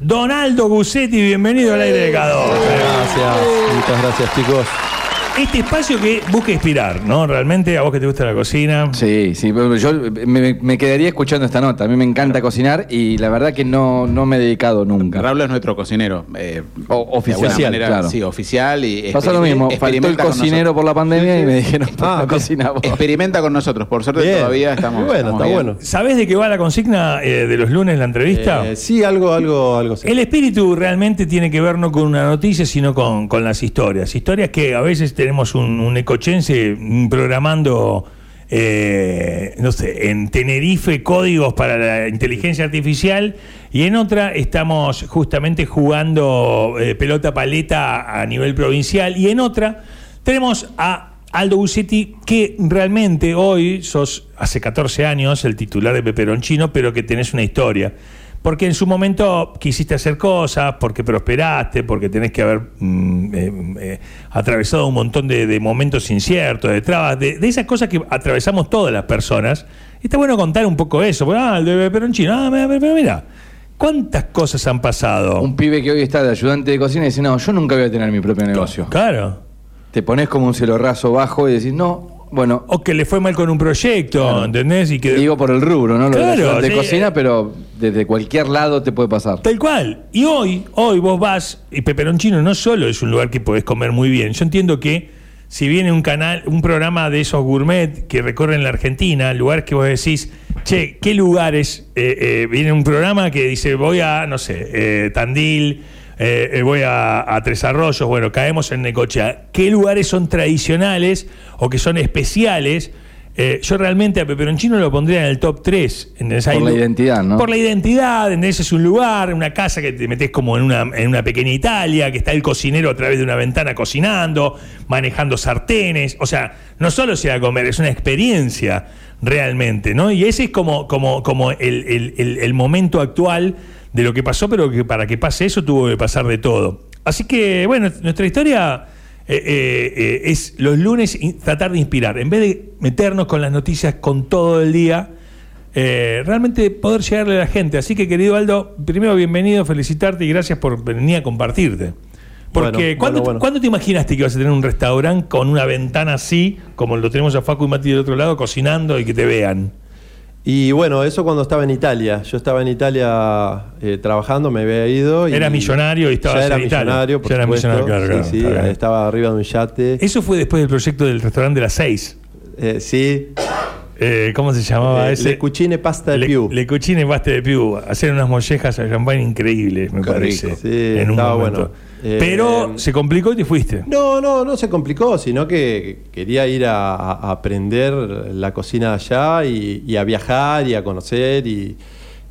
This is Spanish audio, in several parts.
Donaldo Gussetti, bienvenido al aire de K2. Gracias, muchas gracias chicos. Este espacio que busca inspirar, ¿no? Realmente a vos que te gusta la cocina. Sí, sí, pero yo me, me quedaría escuchando esta nota. A mí me encanta cocinar y la verdad que no, no me he dedicado nunca. Raúl es nuestro cocinero. eh, O- de alguna oficial, manera, claro. Sí, oficial. Y Pasa lo mismo, faltó el experimenta con cocinero por la pandemia y me dijeron, Ah, cocina vos. Experimenta con nosotros. Por suerte Bien. todavía estamos. Bueno, estamos está bien. bueno. ¿Sabés de qué va la consigna eh, de los lunes, la entrevista? Eh, sí, algo, algo, algo. El espíritu realmente tiene que ver no con una noticia, sino con, con las historias. Historias que a veces tenemos un, un ecochense programando, eh, no sé, en Tenerife códigos para la inteligencia artificial y en otra estamos justamente jugando eh, pelota paleta a nivel provincial y en otra tenemos a Aldo Bucetti, que realmente hoy sos, hace 14 años, el titular de Peperoncino, pero que tenés una historia. Porque en su momento quisiste hacer cosas, porque prosperaste, porque tenés que haber mm, eh, eh, atravesado un montón de, de momentos inciertos, de trabas, de, de esas cosas que atravesamos todas las personas. Y está bueno contar un poco eso. porque, Ah, el de Peperoncino, ah, mira, pero mira, ¿cuántas cosas han pasado? Un pibe que hoy está de ayudante de cocina y dice, no, yo nunca voy a tener mi propio negocio. Claro. Te pones como un cielo raso bajo y decís, no, bueno, O que le fue mal con un proyecto, Claro. ¿entendés? Y que digo por el rubro, ¿no? Lo Claro, de sí. cocina, pero desde cualquier lado te puede pasar. Tal cual. Y hoy, hoy vos vas, y Peperoncino no solo es un lugar que podés comer muy bien. Yo entiendo que si viene un canal, un programa de esos gourmet que recorren la Argentina, lugares que vos decís, che, ¿qué lugares? Eh, eh, viene un programa que dice, voy a, no sé, eh, Tandil, eh, eh, voy a, a Tres Arroyos, bueno, caemos en Necochea. ¿Qué lugares son tradicionales o que son especiales? Eh, yo realmente a Peperoncino lo pondría en el top 3. Por la identidad, ¿no? Por la identidad, en ese es un lugar, una casa que te metes como en una, en una pequeña Italia, que está el cocinero a través de una ventana cocinando, manejando sartenes. O sea, no solo se va a comer, es una experiencia realmente, ¿no? Y ese es como, como, como el, el- el- el momento actual de lo que pasó, pero que para que pase eso tuvo que pasar de todo. Así que, bueno, nuestra historia eh, eh, eh, es los lunes tratar de inspirar. En vez de meternos con las noticias con todo el día, eh, realmente poder llegarle a la gente. Así que, querido Aldo, primero bienvenido, felicitarte y gracias por venir a compartirte. Porque, Bueno, ¿cuándo, bueno, bueno. cuándo te imaginaste que ibas a tener un restaurante con una ventana así, como lo tenemos a Facu y Mati del otro lado, cocinando y que te vean? Y bueno, eso cuando estaba en Italia. Yo estaba en Italia eh, trabajando, me había ido. Y Era millonario y estabas ya era en Italia. millonario, por Ya era millonario, claro, claro, sí, estaba arriba de un yate. Eso fue después del proyecto del restaurante de las seis. Eh, sí, Eh, ¿Cómo se llamaba eh, ese? Le Cucine Pasta de Le, Più. Le Cucine Paste de Più. Hacer unas mollejas a champán increíbles, me Qué parece. rico. Sí, en un estaba momento. bueno. Eh, Pero se complicó y te fuiste. No, no, no se complicó, sino que quería ir a, a aprender la cocina allá y, y a viajar y a conocer y,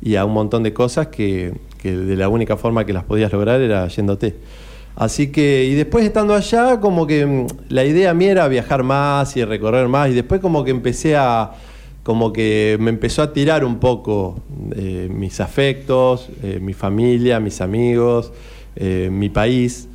y a un montón de cosas que, que de la única forma que las podías lograr era yéndote. Así que, y después estando allá, como que mm, la idea mía era viajar más y recorrer más, y después como que empecé a, como que me empezó a tirar un poco eh, mis afectos, eh, mi familia, mis amigos, eh, mi país.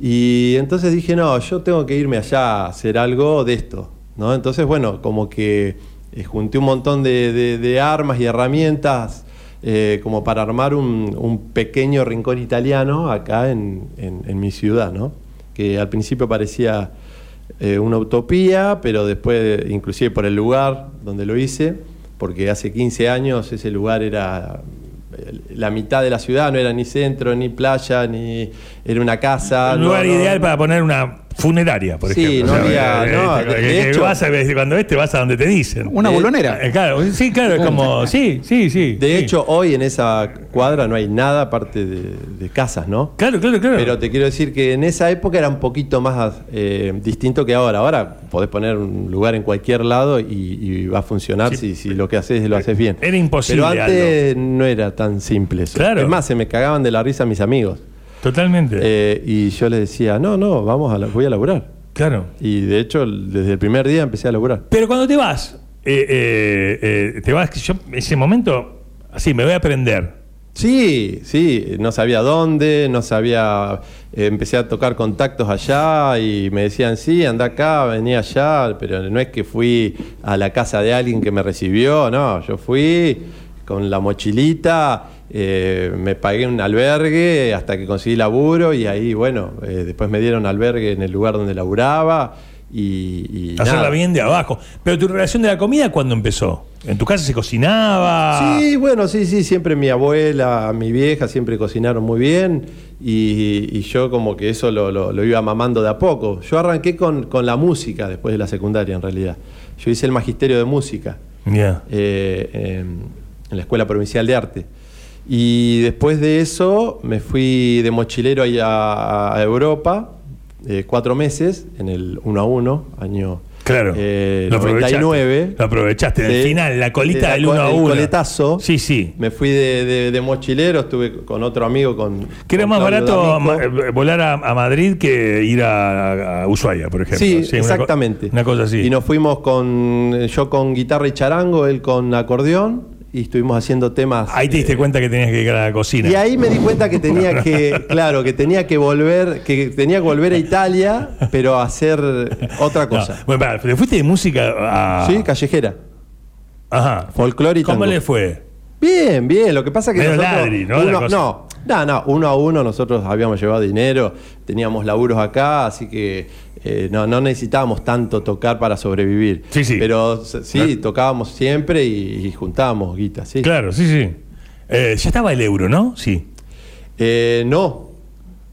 Y entonces dije, no, yo tengo que irme allá a hacer algo de esto. ¿no? Entonces, bueno, como que eh, junté un montón de, de- de armas y herramientas eh, como para armar un, un pequeño rincón italiano acá en, en- en mi ciudad, ¿no? que al principio parecía eh, una utopía, pero después, inclusive por el lugar donde lo hice, porque hace 15 años ese lugar era la mitad de la ciudad, no era ni centro, ni playa, ni era una casa. Un lugar no. ideal para poner una funeraria, por Sí, ejemplo. no O sea, había- eh, no, de- que- de que hecho- vas a- cuando ves, te vas a donde te dicen. Una Eh, bolonera. Eh, claro, sí, claro, es como. Sí, sí, sí. De sí. hecho, hoy en esa cuadra no hay nada aparte de, de casas, ¿no? Claro, claro, claro. Pero te quiero decir que en esa época era un poquito más eh, distinto que ahora. Ahora podés poner un lugar en cualquier lado y, y va a funcionar Sí. si, si lo que haces lo haces bien. Era imposible, Pero antes no era tan simple eso. Claro. Es más, se me cagaban de la risa mis amigos. Totalmente. Eh, y yo les decía, no, no, vamos a la- voy a laburar. claro. Y de hecho, desde el primer día empecé a laburar. Pero cuando te vas, eh, eh, te vas, yo ese momento, así, me voy a aprender. Sí, sí, no sabía dónde, no sabía, empecé a tocar contactos allá y me decían, sí, anda acá, venía allá, pero no es que fui a la casa de alguien que me recibió, no, yo fui con la mochilita, eh, me pagué un albergue hasta que conseguí laburo y ahí, bueno, eh, después me dieron albergue en el lugar donde laburaba y... y Hacerla nada. bien de abajo. Pero tu relación de la comida, ¿cuándo empezó? ¿En tu casa se cocinaba? Sí, bueno, sí, sí, siempre mi abuela, mi vieja siempre cocinaron muy bien y, y yo como que eso lo, lo- lo iba mamando de a poco. Yo arranqué con, con la música después de la secundaria en realidad. Yo hice el magisterio de música eh, en, en la Escuela Provincial de Arte. Y después de eso me fui de mochilero ahí a, a Europa, eh, cuatro meses, en el 1 a 1, año Claro. eh, Lo aprovechaste. 99. Lo aprovechaste. En el final, la colita De del co- 1 a el 1. coletazo. Sí, sí. Me fui de, de- de mochilero, estuve con otro amigo con. Que era más barato D'Amico. eh, volar a, a Madrid que ir a, a Ushuaia, por ejemplo. Sí, una exactamente. Una, cosa así. Y nos fuimos con. Yo con guitarra y charango, él con acordeón, y estuvimos haciendo temas. Ahí te diste eh, cuenta que tenías que ir a la cocina. Y ahí me di cuenta que tenía que, claro, que tenía que volver, que tenía que volver a Italia, pero a hacer otra No, cosa. Bueno, pará, ¿te fuiste de música a. Sí, callejera. Ajá. Folclore y ¿Cómo tango. le fue? Bien, bien. Lo que pasa es que Medio nosotros. ladri, ¿no? Uno, no, no, no, uno a uno nosotros habíamos llevado dinero, teníamos laburos acá, así que eh, no, no necesitábamos tanto tocar para sobrevivir. Sí, sí. Pero sí, Claro. tocábamos siempre y, y juntábamos guitas, sí. Claro, sí, sí. Eh, ya estaba el euro, ¿no? Sí. Eh, no,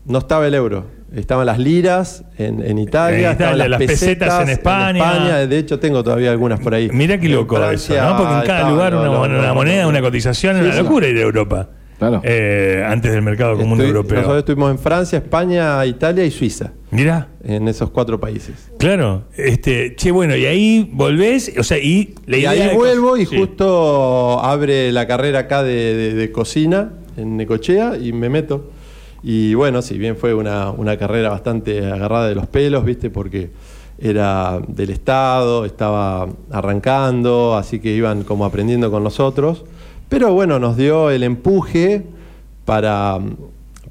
no estaba el euro. Estaban las liras en, en Italia, En estaban las pesetas en España. De hecho, tengo todavía algunas por ahí. Mirá qué loco Francia eso, ¿no? Porque en cada lugar una, moneda, una cotización, Sí, es una locura ir a Europa. Claro. Eh, antes del mercado común Estoy- europeo. Nosotros estuvimos en Francia, España, Italia y Suiza, Mirá, en esos cuatro países. claro. Este, che, bueno, y ahí volvés, o sea, y la y ahí vuelvo y Sí. justo abre la carrera acá de, de- de cocina en Necochea y me meto. Y bueno, si bien fue una, una carrera bastante agarrada de los pelos, ¿viste? Porque era del Estado, estaba arrancando, así que iban como aprendiendo con nosotros. Pero bueno, nos dio el empuje para,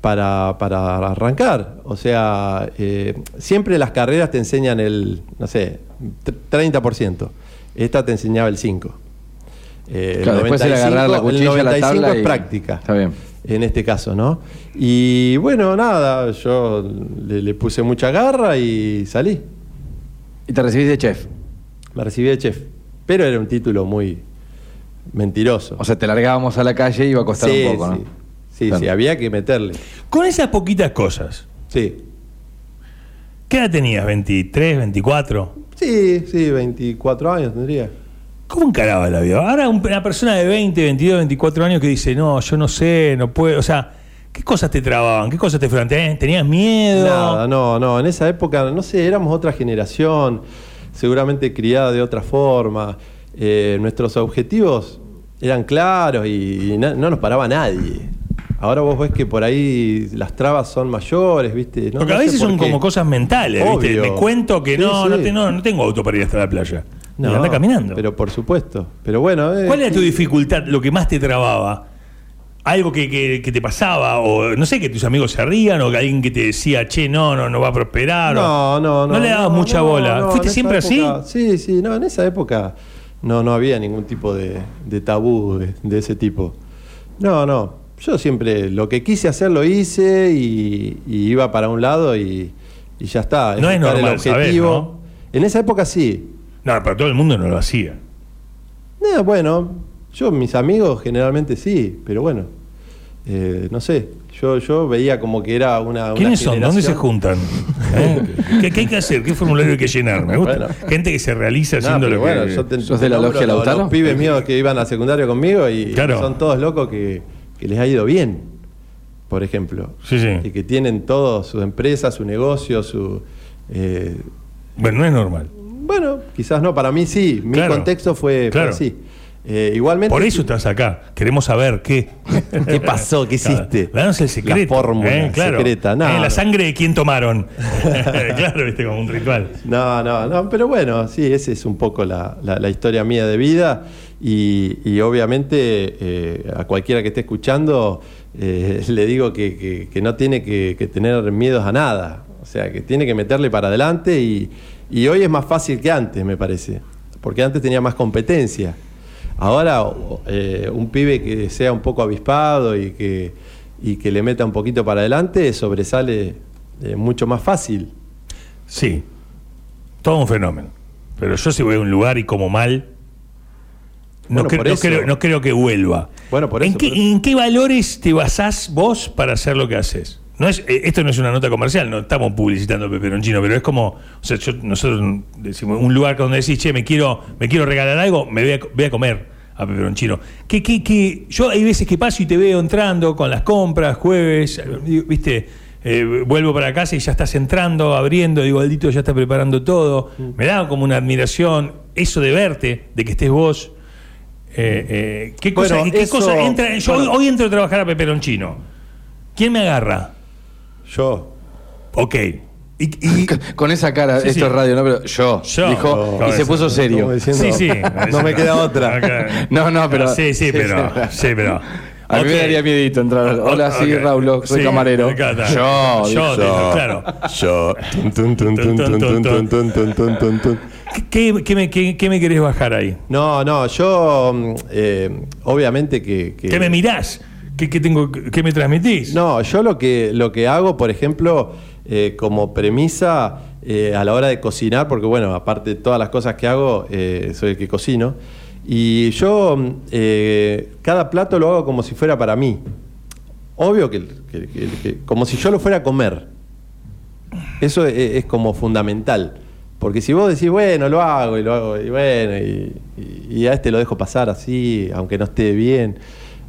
para, para arrancar. O sea, eh, siempre las carreras te enseñan el, no sé, tr- 30%. Esta te enseñaba el 5%. Eh, Claro, después era agarrar la el cuchilla la 95 tabla es y- práctica. Está bien. En este caso, ¿no? Y bueno, nada, yo le, le puse mucha garra y salí. Y te recibís de chef. Me recibí de chef. Pero era un título muy mentiroso. O sea, te largábamos a la calle y iba a costar sí, un poco, ¿no? sí. Sí, Claro. sí, había que meterle. Con esas poquitas cosas, Sí. ¿qué edad tenías? ¿23, 24? Sí, sí, 24 años tendría. ¿Cómo encaraba la vida? Ahora un- una persona de 20, 22, 24 años que dice, no, yo no sé, no puedo. O sea, ¿qué cosas te trababan? ¿Qué cosas te fueron? ¿Tenías tenías miedo? Nada, no, no. En esa época, no sé, éramos otra generación, seguramente criada de otra forma. Eh, nuestros objetivos eran claros y, y na- no nos paraba nadie. Ahora vos ves que por ahí las trabas son mayores, ¿viste? No- Porque a no sé veces son como cosas mentales, ¿viste? Obvio. Me cuento que Sí, no, no, sí. te- no, no tengo auto para ir hasta la playa. No, y anda caminando. Pero por supuesto. Pero bueno. eh, ¿Cuál era tu dificultad, lo que más te trababa? Algo que, que- que te pasaba, o no sé, que tus amigos se rían, o que alguien que te decía, che, no, no, no va a prosperar. o- No, no, no. No le dabas mucha bola. ¿Fuiste siempre época- así? Sí, sí, no, en esa época no, no había ningún tipo de, de tabú de, de ese tipo. No, no. Yo siempre lo que quise hacer lo hice y, y iba para un lado y, y ya está. No es normal, ¿sabés, no? En esa época sí. No, pero todo el mundo no lo hacía. Eh, bueno, yo, mis amigos generalmente sí, pero bueno, eh, no sé. Yo, yo veía como que era una. una ¿Quiénes son? ¿Dónde se juntan? ¿Eh? ¿Qué, qué hay que hacer? ¿Qué formulario hay que llenar? Me gusta. Bueno. Gente que se realiza No, haciendo lo bueno, que. yo te- ¿Sos de la logia Lautaro? Los pibes míos que iban a secundario conmigo y Claro. son todos locos que, que les ha ido bien, por ejemplo. Sí, sí. Y que tienen todo, su empresa, su negocio, su... eh, Bueno, no es normal. bueno, quizás no, para mí sí. Mi Claro. contexto fue, fue Claro. así. Eh, igualmente... Por eso estás acá. Queremos saber qué. ¿Qué pasó? ¿Qué hiciste? Danos el secreto. La fórmula ¿eh? Claro. secreta. No, Eh, la sangre de quién tomaron. claro, viste, como un ritual. No, no, no, pero bueno, sí, esa es un poco la, la- la historia mía de vida y, y obviamente eh, a cualquiera que esté escuchando le digo que, que- que no tiene que, que tener miedos a nada, o sea, que tiene que meterle para adelante y, y hoy es más fácil que antes, me parece, porque antes tenía más competencia. Ahora, eh, un pibe que sea un poco avispado y que, y que le meta un poquito para adelante sobresale eh, mucho más fácil. Sí, todo un fenómeno. Pero yo si voy a un lugar y como mal, no, Bueno, cre- no creo, no creo que vuelva. Bueno, por ¿En, eso, qué, por eso. ¿En qué valores te basás vos para hacer lo que haces? No es, eh, esto no es una nota comercial, no estamos publicitando Peperoncino, pero es como, o sea, yo- nosotros decimos, un lugar donde decís, che, me quiero, me quiero regalar algo, me voy a, voy a comer a Peperoncino. Que, que, que yo hay veces que paso y te veo entrando con las compras, jueves, viste, eh, vuelvo para casa y ya estás entrando, abriendo, digo, Aldito ya está preparando todo. Me da como una admiración eso de verte, de que estés vos. Eh, eh, ¿Qué cosa, Bueno, qué eso- cosa entra? Yo bueno. hoy, hoy entro a trabajar a Peperoncino. ¿Quién me agarra? Yo. Ok. Y. Con esa cara, esto es radio, ¿no? Pero yo, yo dijo, y se puso serio. Sí, sí. no me queda otra. No, no, pero. Sí, sí, pero. sí, pero. A mí me daría miedito entrar. Hola, sí, Raúl, soy sí, camarero. Yo, yo, yo, claro. Yo. ¿Qué, me, qué, querés bajar ahí? No, no, yo. Eh, obviamente que, que. Me mirás? ¿Qué, qué tengo, ¿Qué me transmitís? No, yo lo que, lo que hago, por ejemplo, eh, como premisa eh, a la hora de cocinar, porque bueno, aparte de todas las cosas que hago, eh, soy el que cocino, y yo mm, cada plato lo hago como si fuera para mí. Obvio que, que- que- como si yo lo fuera a comer. Eso es, es como fundamental. Porque si vos decís, bueno, lo hago y lo hago, y bueno, y a este lo dejo pasar así, aunque no esté bien.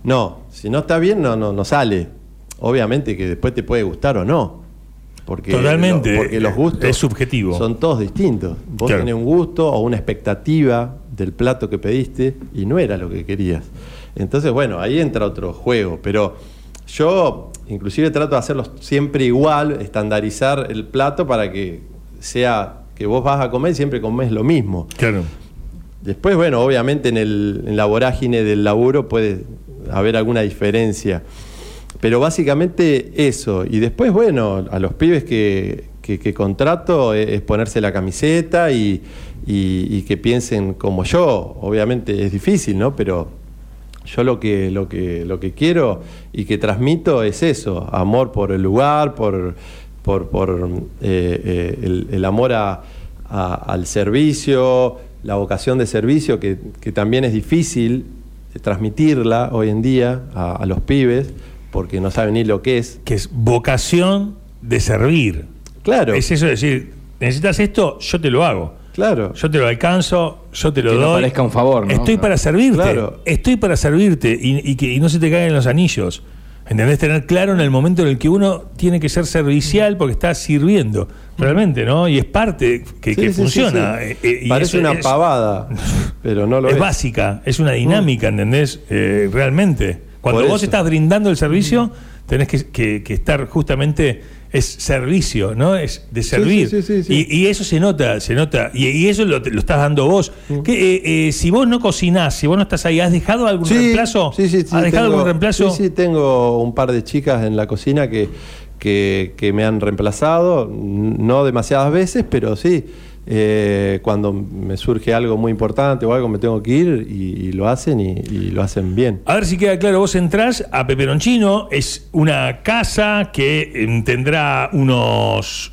No, si no está bien, no, no, no sale. Obviamente que después te puede gustar o no. Porque Totalmente, lo- porque los gustos es subjetivo. son todos distintos. Vos Claro. tenés un gusto o una expectativa del plato que pediste y no era lo que querías. Entonces, bueno, ahí entra otro juego. Pero yo inclusive trato de hacerlo siempre igual, estandarizar el plato para que sea que vos vas a comer y siempre comes lo mismo. Claro. Después, bueno, obviamente en, el, en la vorágine del laburo puede haber alguna diferencia. Pero básicamente eso. Y después, bueno, a los pibes que, que- contrato es, ponerse la camiseta y, y- que piensen como yo. Obviamente es difícil, ¿no? Pero yo lo que, lo que, lo que quiero y que transmito es eso, amor por el lugar, por, por, por, eh, eh, el, amor al servicio, la vocación de servicio, que, que también es difícil transmitirla hoy en día a, a los pibes, porque no saben ni lo que es. Que es vocación de servir. Claro, Es eso de decir, necesitas esto, yo te lo hago. claro. Yo te lo alcanzo, yo te lo Que no doy. parezca un favor, ¿no? Estoy para servirte. Claro. Estoy para servirte y, y que y no se te caigan los anillos. ¿Entendés? Tener claro en el momento en el que uno tiene que ser servicial porque está sirviendo. Realmente, ¿no? Y es parte que, Sí, que sí, funciona. sí. Eh, eh, y Parece una es- pavada, pero no lo es es. básica, es una dinámica, ¿entendés? Eh, realmente. Cuando vos estás brindando el servicio, tenés que, que- que estar justamente, es servicio, ¿no? Es de servir. sí, sí, sí. Y, y eso se nota, se nota. Y, y eso lo, lo estás dando vos. Que, eh, eh, si vos no cocinás, si vos no estás ahí, ¿has dejado algún reemplazo? Sí, sí, sí. ¿Has dejado tengo- algún reemplazo? Sí, sí, tengo un par de chicas en la cocina que, que, que me han reemplazado, no demasiadas veces, pero sí. Eh, cuando me surge algo muy importante o algo, me tengo que ir y, lo hacen y, y lo hacen bien. A ver si queda claro, vos entrás a Peperoncino, es una casa que em, tendrá unos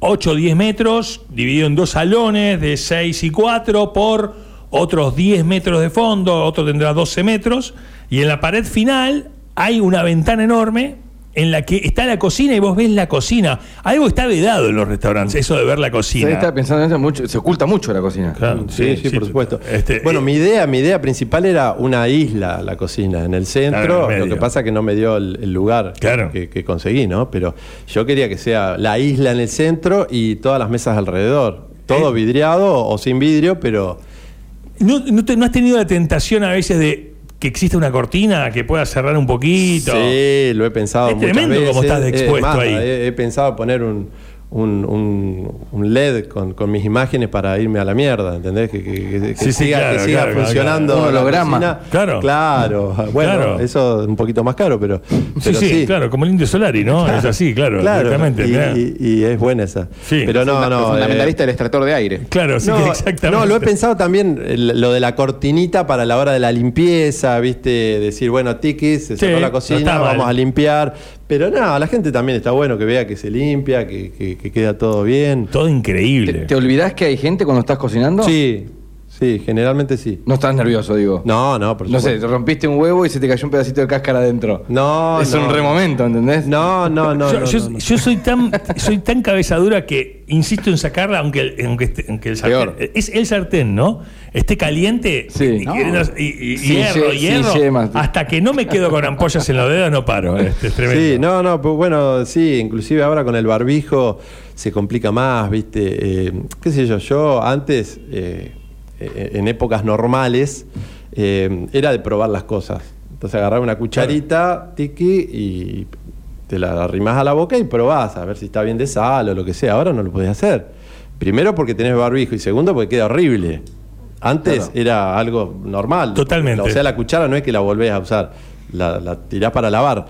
8 o 10 metros, dividido en dos salones de 6 y 4 por otros 10 metros de fondo, otro tendrá 12 metros, y en la pared final hay una ventana enorme en la que está la cocina y vos ves la cocina. Algo está vedado en los restaurantes, eso de ver la cocina. está pensando en eso mucho, se oculta mucho la cocina. Claro, Sí, sí, por supuesto. Este, bueno, eh, mi idea, mi idea principal era una isla, la cocina, en el Claro, centro. en lo que pasa que no me dio el, el lugar Claro. que, que conseguí, ¿no? Pero yo quería que sea la isla en el centro y todas las mesas alrededor. Todo Eh. vidriado o sin vidrio, pero ¿No, no, te- no has tenido la tentación a veces de que exista una cortina que pueda cerrar un poquito? sí, lo he pensado Es muchas tremendo veces. cómo estás Es expuesto más, ahí. He, he pensado poner un, un, un- un LED con, con mis imágenes para irme a la mierda, ¿entendés? Que, que- que- que Sí, sí, siga, claro, que siga claro, funcionando. claro. Un holograma. cocina. Claro. Claro. Bueno, Claro. eso es un poquito más caro, pero. Sí, pero sí, claro, como el Indio Solari, ¿no? Es así, claro, Claro, exactamente. y, mirá. y- y es buena esa. Sí. Pero no, El no. fundamentalista eh, del extractor de aire. Claro, sí, no, exactamente. no, lo he pensado también, el- lo de la cortinita para la hora de la limpieza, ¿viste? Decir, bueno, tiquis, se Sí, cerró la no cocina, vamos a limpiar. Pero no, la gente también está bueno que vea que se limpia, que, que- que queda todo bien. Todo ¿Te, increíble. te olvidás que hay gente cuando estás cocinando? Sí, sí, generalmente sí. No estás nervioso, digo. No, no, por No sé, supuesto. rompiste un huevo y se te cayó un pedacito de cáscara adentro. No, es no. un remomento, ¿entendés? No, no, no. yo, no, yo- no, no. yo soy tan soy tan cabezadura que insisto en sacarla aunque el, aunque, esté- aunque el sartén Peor. es el sartén no esté caliente Sí. y, No. queriendo- y- y- Sí, hierro sí, hierro sí, hasta que no me quedo con ampollas en los dedos no paro este, es tremendo Sí, no, no, pues bueno, sí, inclusive ahora con el barbijo se complica más, ¿viste? Eh, ¿Qué sé yo? Yo antes, eh, eh, en épocas normales, eh, era de probar las cosas. Entonces agarraba una cucharita, tiki, y te la arrimás a la boca y probás a ver si está bien de sal o lo que sea. Ahora no lo podés hacer. Primero porque tenés barbijo y segundo porque queda horrible. Antes Claro. era algo normal. Totalmente. O sea, la cuchara no es que la volvés a usar, la, la tirás para lavar.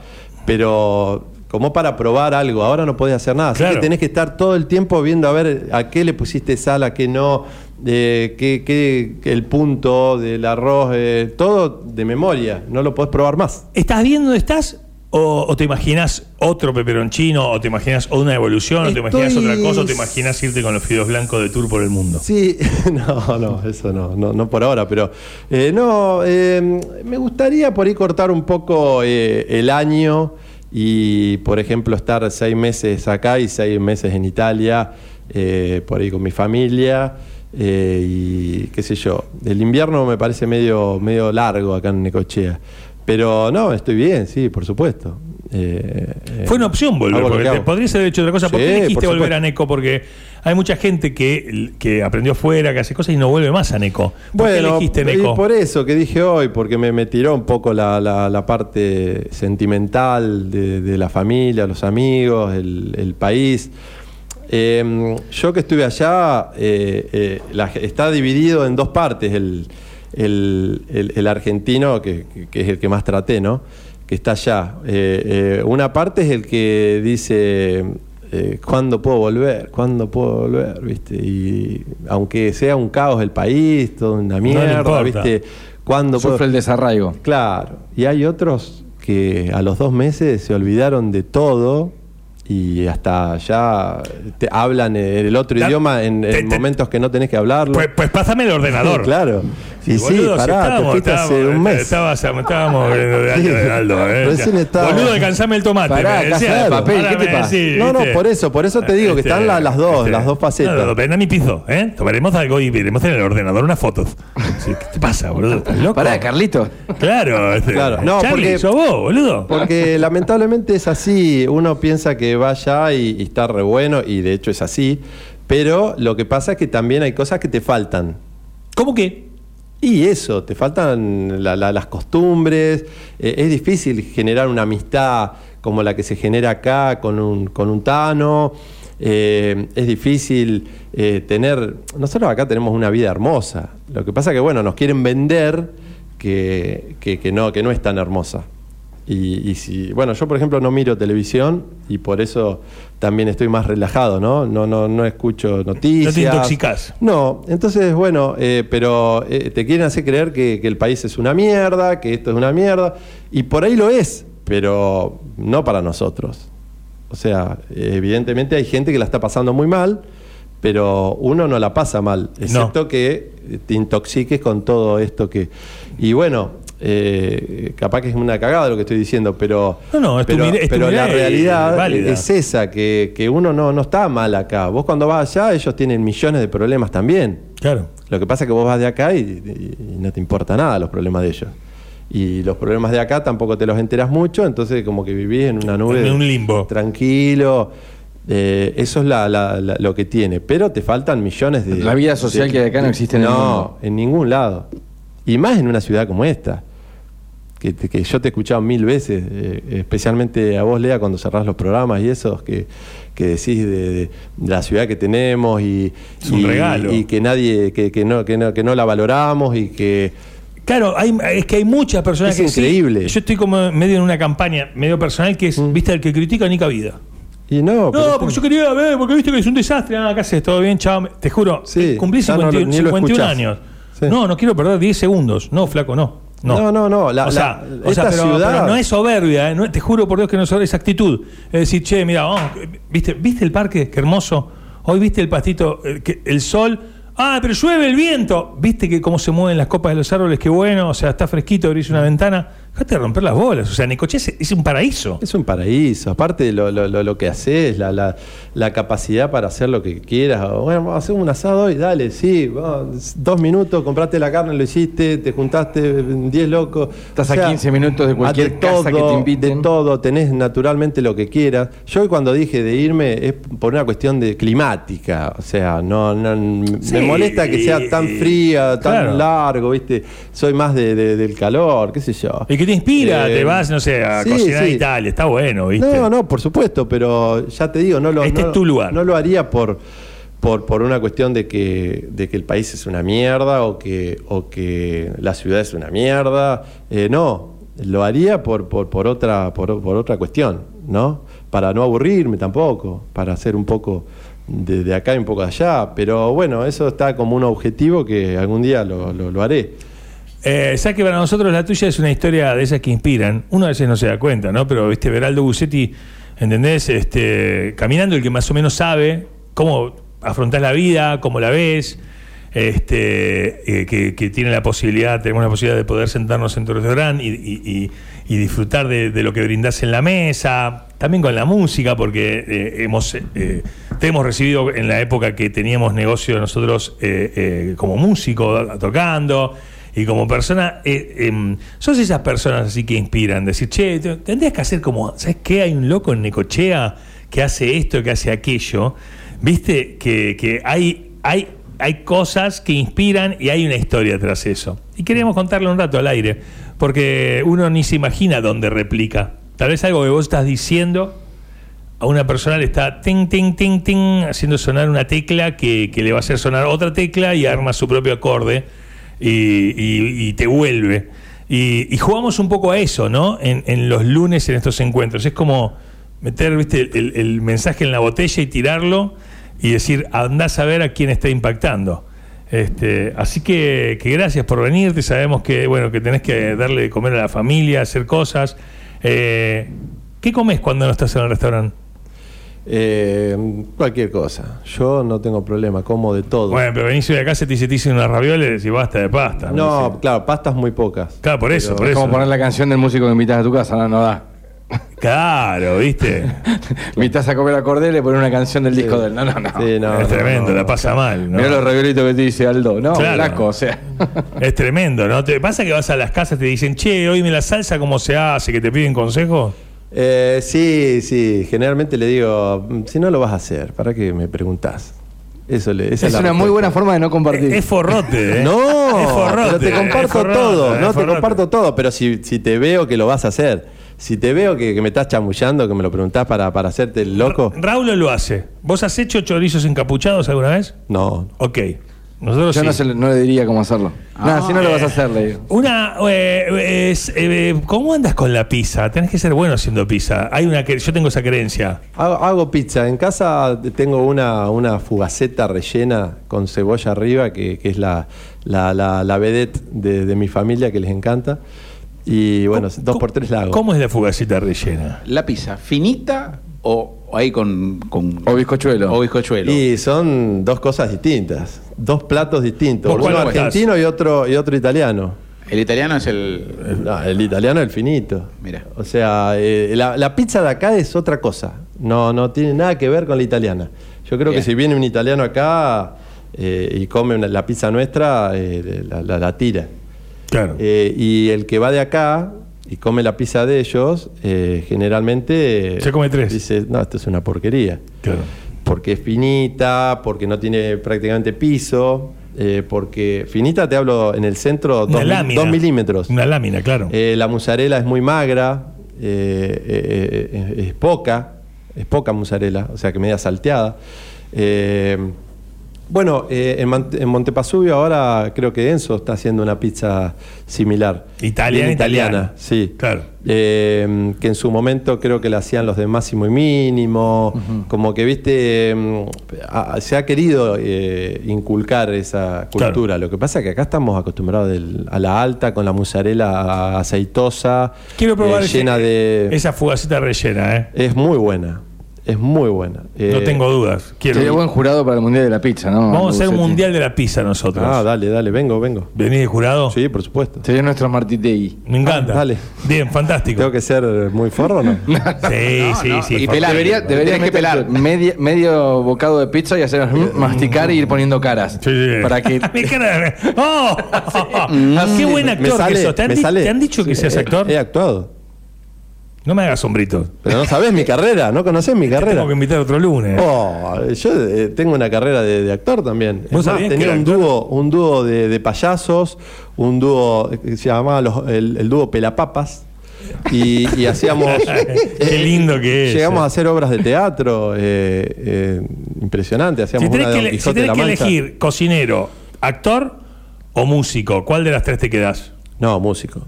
Pero como para probar algo, ahora no podés hacer nada. Así Claro. que tenés que estar todo el tiempo viendo a ver a qué le pusiste sal, a qué no, eh, qué, qué- qué- el punto del arroz, eh, todo de memoria. No lo podés probar más. ¿estás bien donde estás? O, o te imaginas otro peperoncino? ¿O te imaginas una evolución? ¿O te imaginas otra cosa? ¿O te imaginas irte con los fideos blancos de tour por el mundo? Sí, no, no, eso no, no, no por ahora, pero eh, no, eh, me gustaría por ahí cortar un poco eh, el año y, por ejemplo, estar seis meses acá y seis meses en Italia, eh, por ahí con mi familia. Eh, y qué sé yo, el invierno me parece medio, medio largo acá en Necochea. Pero no, estoy bien, sí, por supuesto. Eh, eh, Fue una opción volver, lo porque podrías haber hecho otra cosa. ¿Por Sí, qué elegiste por volver a Neco? Porque hay mucha gente que, que aprendió afuera, que hace cosas y no vuelve más a Neco. ¿Por qué Bueno, elegiste y Neco? por eso que dije hoy, porque me, me tiró un poco la, la- la parte sentimental de, de la familia, los amigos, el, el país. Eh, yo que estuve allá, eh, eh, la- está dividido en dos partes el, el- el- el argentino, que, es el que más traté, ¿no? Que está allá. Eh, eh, una parte es el que dice, eh, ¿cuándo puedo volver? ¿Cuándo puedo volver? ¿Viste? Y aunque sea un caos el país, toda una mierda. ¿viste? ¿Cuándo puedo? Sufre el desarraigo. Claro, y hay otros que a los dos meses se olvidaron de todo y hasta ya te hablan el otro idioma en, momentos que no tenés que hablarlo. Pues, pues pásame el ordenador. claro. Y sí, Boludo, si pará, te estábamos- fuiste hace estábamos- un mes. Estabas, estábamos viendo de año de Aldo, ¿eh? Recién estaba- Boludo, alcanzame el tomate. Pará, me decía. de papel, Ahora ¿qué te pasa? No, no, ¿viste? por eso, por eso te digo que están la- las dos, las dos facetas. No, no, ven a mi piso, ¿eh? Tomaremos algo y veremos en el ordenador unas fotos. Sí, ¿Qué te pasa, boludo? ¿Estás loco? Pará, Carlito. Claro, este, Claro, no, Charlie, porque- sos vos, boludo. Porque lamentablemente es así, uno piensa que va allá y, y está re bueno, y de hecho es así, pero lo que pasa es que también hay cosas que te faltan. ¿Cómo que? Y eso, te faltan la- la- las costumbres, eh, es difícil generar una amistad como la que se genera acá con un, con un Tano, eh, es difícil eh, tener, nosotros acá tenemos una vida hermosa, lo que pasa que bueno, nos quieren vender que- que no, que no es tan hermosa. Y, y si, bueno, yo por ejemplo no miro televisión y por eso también estoy más relajado, ¿no? No, no, no escucho noticias. intoxicás. No, entonces, bueno, eh, pero eh, te quieren hacer creer que, que el país es una mierda, que esto es una mierda, y por ahí lo es, pero no para nosotros. O sea, evidentemente hay gente que la está pasando muy mal, pero uno no la pasa mal, excepto que te intoxiques con todo esto que... Y bueno, eh, capaz que es una cagada lo que estoy diciendo, pero, No, no, es pero, mira- es tu pero la realidad es esa, que, que uno no, no está mal acá. Vos cuando vas allá, ellos tienen millones de problemas también. Claro. Lo que pasa es que vos vas de acá y, y- y no te importa nada los problemas de ellos. Y los problemas de acá tampoco te los enteras mucho, entonces como que vivís en una nube. En un limbo. Tranquilo. Eh, eso es la- la- la- lo que tiene. Pero te faltan millones de. La vida social de- que hay acá no existe en el No, mundo. en ningún lado. Y más en una ciudad como esta. que, que yo te he escuchado mil veces, eh, especialmente a vos, Lea, cuando cerrás los programas y esos, que, que decís de, de- de la ciudad que tenemos y, Es un y- regalo. y que nadie, que, que no, que, no, que no la valoramos y que... Claro, hay, es que hay muchas personas Es que sí. increíble. Mm. yo estoy como medio en una campaña medio personal que es, viste, el que critica ni vida. Y no, No, porque yo quería ver, porque viste que es un desastre. Ah, acá haces todo bien, chao. Te juro, Sí, cumplí ya no lo- 51, ni lo 51 escuchás. años. Sí. No, no quiero perder 10 segundos. No, flaco, no. No, No, no, no, la- o sea, la- o sea, esta pero, ciudad- pero no es soberbia, eh, no- te juro por Dios que no es soberbia, es actitud. Es decir, che, mira, vamos, ¿viste, ¿viste el parque? Qué hermoso. Hoy viste el pastito, eh, que- el sol. Ah, pero llueve el viento. ¿Viste que cómo se mueven las copas de los árboles? Qué bueno. O sea, está fresquito, abrís una ventana. Dejate de romper las bolas. O sea, Necochea es, es un paraíso. Es un paraíso. Aparte, lo, lo, lo, lo que haces, la, la, la capacidad para hacer lo que quieras. Bueno, vamos a hacer un asado hoy, dale, sí. vamos, dos minutos, compraste la carne, lo hiciste, te juntaste 10 locos. Estás a 15 minutos de cualquier casa que te inviten. De todo, tenés naturalmente lo que quieras. Yo cuando dije de irme es por una cuestión de climática. O sea, no, no Sí, me molesta que sea tan y- fría, tan claro. largo, ¿viste? Soy más de, de- del calor, qué sé yo. Y te inspira, Eh, te vas, no sé, a sí, cocinar sí. Italia. Está bueno, ¿viste? No, no, por supuesto, pero ya te digo, no lo, Este no- es tu lugar. No lo haría por, por, por una cuestión de que, de que el país es una mierda o que, o que la ciudad es una mierda. Eh, no, lo haría por, por, por, otra, por, por otra cuestión, ¿no? Para no aburrirme tampoco, para hacer un poco de, de acá y un poco de allá. Pero bueno, eso está como un objetivo que algún día lo, lo, lo haré. Eh, sabes que para nosotros la tuya es una historia de esas que inspiran. Uno a veces no se da cuenta, ¿no? Pero, viste, Veraldo Bucetti, ¿entendés? Este, caminando el que más o menos sabe cómo afrontás la vida, cómo la ves, este, eh, que, que tiene la posibilidad, tenemos la posibilidad de poder sentarnos en tu restaurante y, y- disfrutar de, lo que brindás en la mesa, también con la música, porque eh, hemos, eh, te hemos recibido en la época que teníamos negocio nosotros eh, como músico, tocando. Y como persona, eh, em, sos esas personas así que inspiran, decir, che, te- tendrías que hacer como, ¿sabes qué? Hay un loco en Necochea que hace esto, que hace aquello. Viste que, que hay, hay, hay cosas que inspiran y hay una historia tras eso. Y queríamos contarle un rato al aire, porque uno ni se imagina dónde replica. Tal vez algo que vos estás diciendo a una persona le está ting, ting, ting, ting, haciendo sonar una tecla que, que le va a hacer sonar otra tecla y arma su propio acorde y, y- te vuelve. Y, jugamos un poco a eso, ¿no? En, en los lunes en estos encuentros. Es como meter, viste, el, el mensaje en la botella y tirarlo y decir, andás a ver a quién está impactando. Este, así que, que gracias por venirte. Sabemos que, bueno, que tenés que darle de comer a la familia, hacer cosas. Eh, ¿Qué comes cuando no estás en el restaurante? Eh, cualquier cosa. Yo no tengo problema, como de todo. Bueno, pero venís hoy acá, se te dice, te dicen unas ravioles y basta de pasta. no, sé. claro, pastas muy pocas. Claro, por eso, por Es eso. como poner la canción del músico que invitas a tu casa, no, no da. Claro, ¿viste? Invitas a comer a Cordel y le pones una canción del disco de él. No, no, no. Sí, no, es no, tremendo, no, la no. pasa mal. ¿no? Mirá los raviolitos que te dice Aldo. No, Claro. flaco, o sea. Es tremendo, ¿no? ¿Te pasa que vas a las casas y te dicen, che, oíme la salsa, cómo se hace? Que te piden consejos. Eh, sí, sí. Generalmente le digo, "Mm, si no lo vas a hacer, ¿para qué me preguntás? Eso le, esa Es la una muy buena forma de no compartir. Es forrote, ¿eh? No, es forrote. pero te comparto forrote, todo, no te comparto todo, pero si, si te veo que lo vas a hacer, si te veo que, que me estás chamullando, que me lo preguntás para, para hacerte el loco, Raúl lo hace. ¿Vos has hecho chorizos encapuchados alguna vez? no. Ok. Nosotros Yo sí. no, se le- no le diría cómo hacerlo. Ah, no, si no lo vas a hacer, le digo. Una, eh, es, eh, ¿cómo andas con la pizza? Tenés que ser bueno haciendo pizza. Hay una que yo tengo esa creencia. Hago, hago pizza. En casa tengo una, una fugaceta rellena con cebolla arriba, que, que es la, la, la, la vedette de, de mi familia, que les encanta. Y bueno, ¿Cómo- dos por tres la hago. ¿Cómo es la fugacita rellena? ¿La pizza finita o, o ahí con, con. O bizcochuelo. O bizcochuelo. Y son dos cosas distintas, dos platos distintos, ¿Vos cuál uno estás? argentino y otro, y otro italiano. El italiano es el. No, el italiano es el finito. Mira. O sea, eh, la, la pizza de acá es otra cosa. No, no tiene nada que ver con la italiana. Yo creo Bien. que si viene un italiano acá eh, y come una- la pizza nuestra, eh, la, la- la tira. Claro. Eh, y el que va de acá y come la pizza de ellos, eh, generalmente... Se come tres. Dice, no, esto es una porquería. Claro. Porque es finita, porque no tiene prácticamente piso. eh, porque finita te hablo en el centro Una 2 lámina. milímetros. Una lámina, claro. Eh, la mozzarella es muy magra, es poca, es poca mozzarella, o sea que media salteada. Bueno, eh, en, en Montepasubio ahora creo que Enzo está haciendo una pizza similar. Italiana, italiana. sí. Claro. Eh, que en su momento creo que la hacían los de máximo y mínimo, como que, viste, a- se ha querido eh, inculcar esa Claro. cultura. Lo que pasa es que acá estamos acostumbrados del- a la alta, con la mozzarella aceitosa, Quiero probar eh, ese- llena de... esa fugacita rellena, ¿eh? Es muy buena, es muy buena. no Eh, tengo dudas. Quiero. Sería buen jurado para el Mundial de la Pizza, ¿no? Vamos a hacer un mundial de la pizza nosotros. Ah, dale, dale, vengo, vengo. ¿Venís de jurado? Sí, por supuesto. Sería nuestro Martitegui. Me encanta. Ah, dale. Bien, fantástico. ¿Tengo que ser muy forro o no? Sí, sí, sí. Y pelar. Debería, debería Tenés que pelar. media- medio bocado de pizza y hacer masticar y ir poniendo caras. Sí, sí. Para que. Mi cara- ¡Oh! ¡Qué buen Me actor sale, que sos! ¿Te han, me di- sale. te han dicho que Sí, seas he- actor? He actuado. No me hagas sombritos. Pero no sabés mi carrera, no conocés mi carrera. Tengo que invitar otro lunes. Oh, yo eh, tengo una carrera de, de actor también. ¿Vos Es más, sabías que tenía un dúo, un dúo de, de payasos, un dúo que se llamaba los- el, el dúo Pelapapas. Y, y hacíamos. Qué lindo que es. Llegamos a hacer obras de teatro eh, eh, impresionante. Hacíamos si tenés una de que, si tenés la que elegir cocinero, actor o músico, ¿cuál de las tres te quedás? No, músico.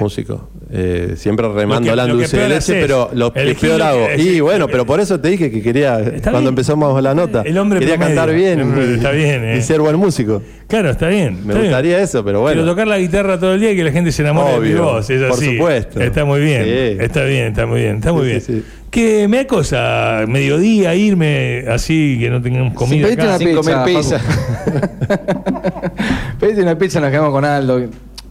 Músico. Eh, siempre remando que dulce de leche, pero lo que peor hago. es- Y bueno, pero por eso te dije que quería, cuando bien. empezamos la nota, El hombre quería promedio. cantar bien hombre- está bien, eh. y ser buen músico. Claro, está bien. Me está bien. gustaría eso, pero bueno. Quiero tocar la guitarra todo el día y que la gente se enamore de mi Obvio, voz. Es por así. supuesto. Está muy bien. Sí. Está bien, está muy bien. Está muy Sí, bien. sí, sí. Que me da cosa, mediodía, irme así, que no tengamos comida. Acá. una Sin pizza. comer pizza. Facu. Pedite una pizza, nos quedamos con Aldo.